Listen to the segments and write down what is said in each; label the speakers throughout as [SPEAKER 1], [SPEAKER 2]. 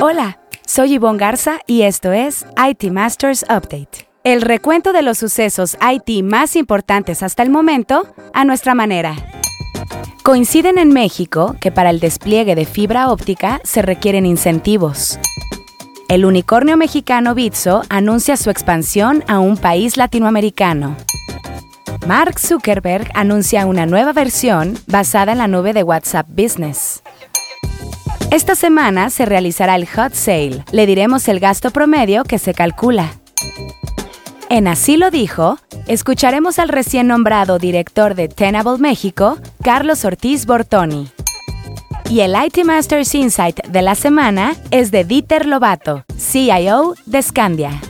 [SPEAKER 1] Hola, soy Yvonne Garza y esto es IT Masters Update. El recuento de los sucesos IT más importantes hasta el momento a nuestra manera. Coinciden en México que para el despliegue de fibra óptica se requieren incentivos. El unicornio mexicano Bitso anuncia su expansión a un país latinoamericano. Mark Zuckerberg anuncia una nueva versión basada en la nube de WhatsApp Business. Esta semana se realizará el Hot Sale. Le diremos el gasto promedio que se calcula. En Así lo dijo, escucharemos al recién nombrado director de Tenable México, Carlos Ortiz Bortoni. Y el IT Masters Insight de la semana es de Dieter Lobato, CIO de Scandia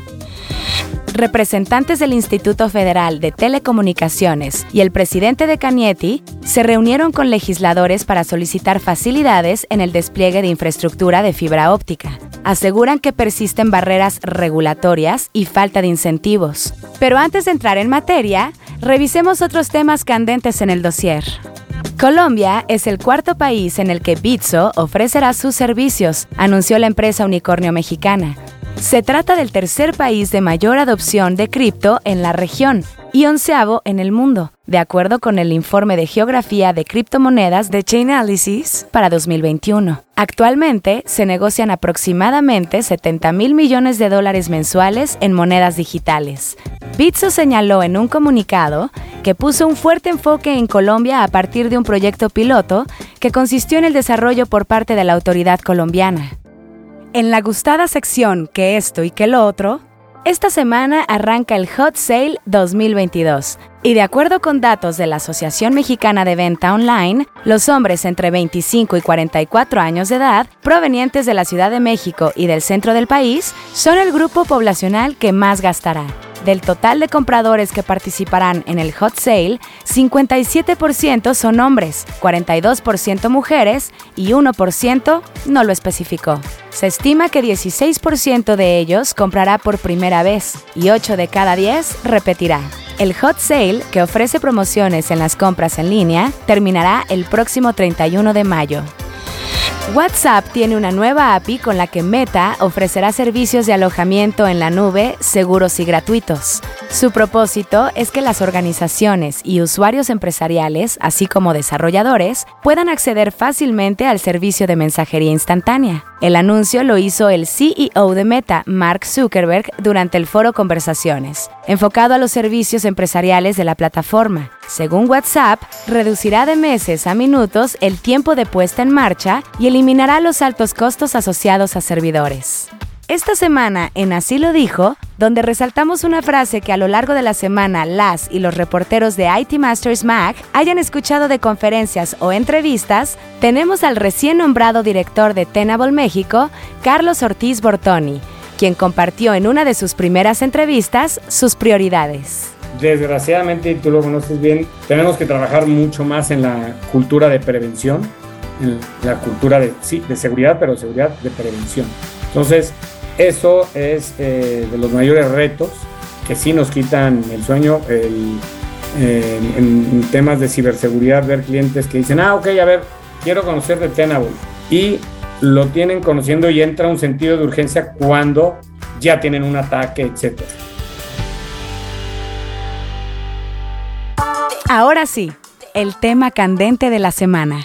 [SPEAKER 1] representantes del Instituto Federal de Telecomunicaciones y el presidente de Canieti se reunieron con legisladores para solicitar facilidades en el despliegue de infraestructura de fibra óptica. Aseguran que persisten barreras regulatorias y falta de incentivos. Pero antes de entrar en materia, revisemos otros temas candentes en el dossier. Colombia es el cuarto país en el que Bitso ofrecerá sus servicios, anunció la empresa unicornio mexicana. Se trata del tercer país de mayor adopción de cripto en la región y onceavo en el mundo, de acuerdo con el informe de geografía de criptomonedas de Chainalysis para 2021. Actualmente se negocian aproximadamente 70 mil millones de dólares mensuales en monedas digitales. Bitso señaló en un comunicado que puso un fuerte enfoque en Colombia a partir de un proyecto piloto que consistió en el desarrollo por parte de la autoridad colombiana. En la gustada sección que esto y que lo otro, esta semana arranca el Hot Sale 2022 y de acuerdo con datos de la Asociación Mexicana de Venta Online, los hombres entre 25 y 44 años de edad, provenientes de la Ciudad de México y del centro del país, son el grupo poblacional que más gastará. Del total de compradores que participarán en el hot sale, 57% son hombres, 42% mujeres y 1% no lo especificó. Se estima que 16% de ellos comprará por primera vez y 8 de cada 10 repetirá. El hot sale, que ofrece promociones en las compras en línea, terminará el próximo 31 de mayo. WhatsApp tiene una nueva API con la que Meta ofrecerá servicios de alojamiento en la nube seguros y gratuitos. Su propósito es que las organizaciones y usuarios empresariales, así como desarrolladores, puedan acceder fácilmente al servicio de mensajería instantánea. El anuncio lo hizo el CEO de Meta, Mark Zuckerberg, durante el foro Conversaciones, enfocado a los servicios empresariales de la plataforma. Según WhatsApp, reducirá de meses a minutos el tiempo de puesta en marcha y eliminará los altos costos asociados a servidores. Esta semana en Así lo dijo, donde resaltamos una frase que a lo largo de la semana las y los reporteros de IT Masters Mac hayan escuchado de conferencias o entrevistas, tenemos al recién nombrado director de Tenable México, Carlos Ortiz Bortoni, quien compartió en una de sus primeras entrevistas sus prioridades
[SPEAKER 2] desgraciadamente, y tú lo conoces bien, tenemos que trabajar mucho más en la cultura de prevención, en la cultura de, sí, de seguridad, pero seguridad de prevención. Entonces, eso es eh, de los mayores retos que sí nos quitan el sueño en, temas de ciberseguridad, ver clientes que dicen, ah, ok, a ver, quiero conocer de Tenable. Y lo tienen conociendo y entra un sentido de urgencia cuando ya tienen un ataque, etcétera.
[SPEAKER 1] Ahora sí, el tema candente de la semana.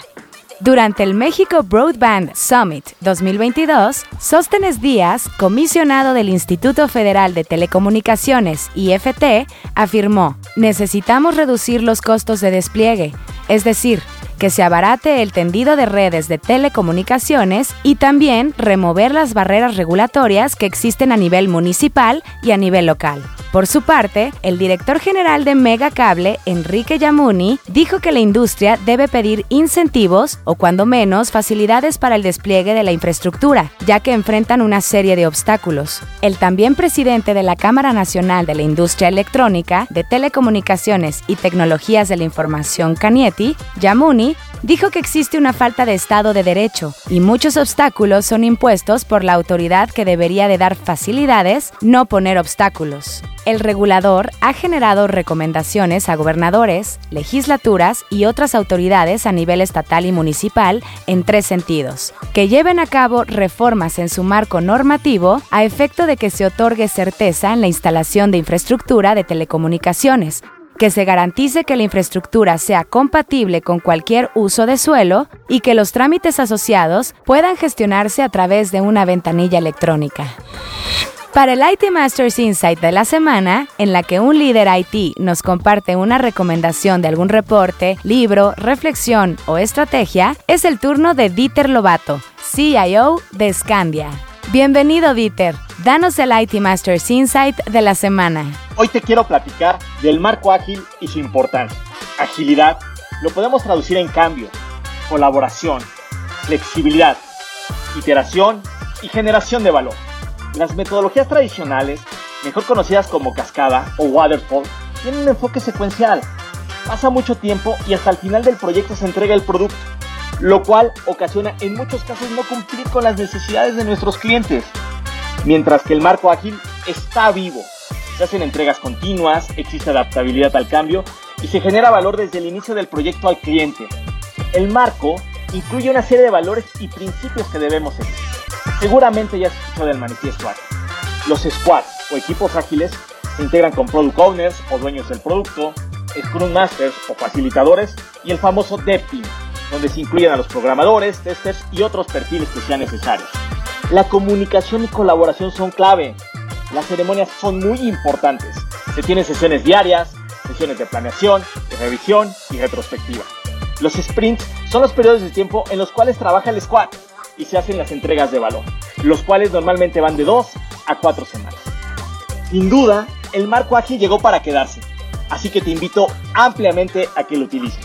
[SPEAKER 1] Durante el México Broadband Summit 2022, Sóstenes Díaz, comisionado del Instituto Federal de Telecomunicaciones, IFT, afirmó, necesitamos reducir los costos de despliegue, es decir, que se abarate el tendido de redes de telecomunicaciones y también remover las barreras regulatorias que existen a nivel municipal y a nivel local. Por su parte, el director general de Megacable, Enrique Yamuni, dijo que la industria debe pedir incentivos o cuando menos facilidades para el despliegue de la infraestructura, ya que enfrentan una serie de obstáculos. El también presidente de la Cámara Nacional de la Industria Electrónica, de Telecomunicaciones y Tecnologías de la Información Canieti, Yamuni, dijo que existe una falta de Estado de Derecho y muchos obstáculos son impuestos por la autoridad que debería de dar facilidades, no poner obstáculos. el regulador ha generado recomendaciones a gobernadores, legislaturas y otras autoridades a nivel estatal y municipal en tres sentidos. Que lleven a cabo reformas en su marco normativo a efecto de que se otorgue certeza en la instalación de infraestructura de telecomunicaciones, que se garantice que la infraestructura sea compatible con cualquier uso de suelo y que los trámites asociados puedan gestionarse a través de una ventanilla electrónica. Para el IT Masters Insight de la semana, en la que un líder IT nos comparte una recomendación de algún reporte, libro, reflexión o estrategia, es el turno de Dieter Lobato, CIO de Scandia. Bienvenido Dieter, danos el IT Masters Insight de la semana.
[SPEAKER 3] Hoy te quiero platicar del marco ágil y su importancia. Agilidad lo podemos traducir en cambio, colaboración, flexibilidad, iteración y generación de valor. Las metodologías tradicionales, mejor conocidas como cascada o waterfall, tienen un enfoque secuencial. Pasa mucho tiempo y hasta el final del proyecto se entrega el producto, lo cual ocasiona en muchos casos no cumplir con las necesidades de nuestros clientes. Mientras que el marco ágil está vivo, se hacen entregas continuas, existe adaptabilidad al cambio y se genera valor desde el inicio del proyecto al cliente. El marco incluye una serie de valores y principios que debemos seguir. Seguramente ya has escuchado del manifiesto. Los squads o equipos ágiles se integran con product owners o dueños del producto, scrum masters o facilitadores y el famoso dev team, donde se incluyen a los programadores, testers y otros perfiles que sean necesarios. La comunicación y colaboración son clave. Las ceremonias son muy importantes. Se tienen sesiones diarias, sesiones de planeación, de revisión y retrospectiva. Los sprints son los periodos de tiempo en los cuales trabaja el squad y se hacen las entregas de valor, los cuales normalmente van de 2 a 4 semanas. Sin duda, el marco ágil llegó para quedarse, así que te invito ampliamente a que lo utilices.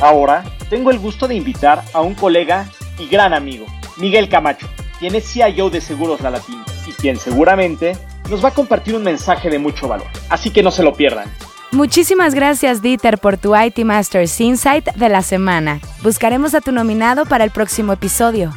[SPEAKER 3] Ahora, tengo el gusto de invitar a un colega y gran amigo, Miguel Camacho, quien es CIO de Seguros La Latina y quien seguramente nos va a compartir un mensaje de mucho valor, así que no se lo pierdan.
[SPEAKER 1] Muchísimas gracias Dieter por tu IT Masters Insight de la semana. Buscaremos a tu nominado para el próximo episodio.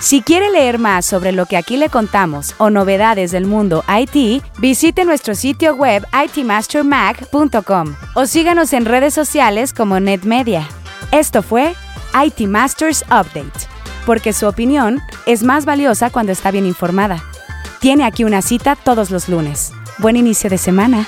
[SPEAKER 1] Si quiere leer más sobre lo que aquí le contamos o novedades del mundo IT, visite nuestro sitio web itmastermag.com o síganos en redes sociales como NetMedia. Esto fue IT Masters Update, porque su opinión es más valiosa cuando está bien informada. Tiene aquí una cita todos los lunes. Buen inicio de semana.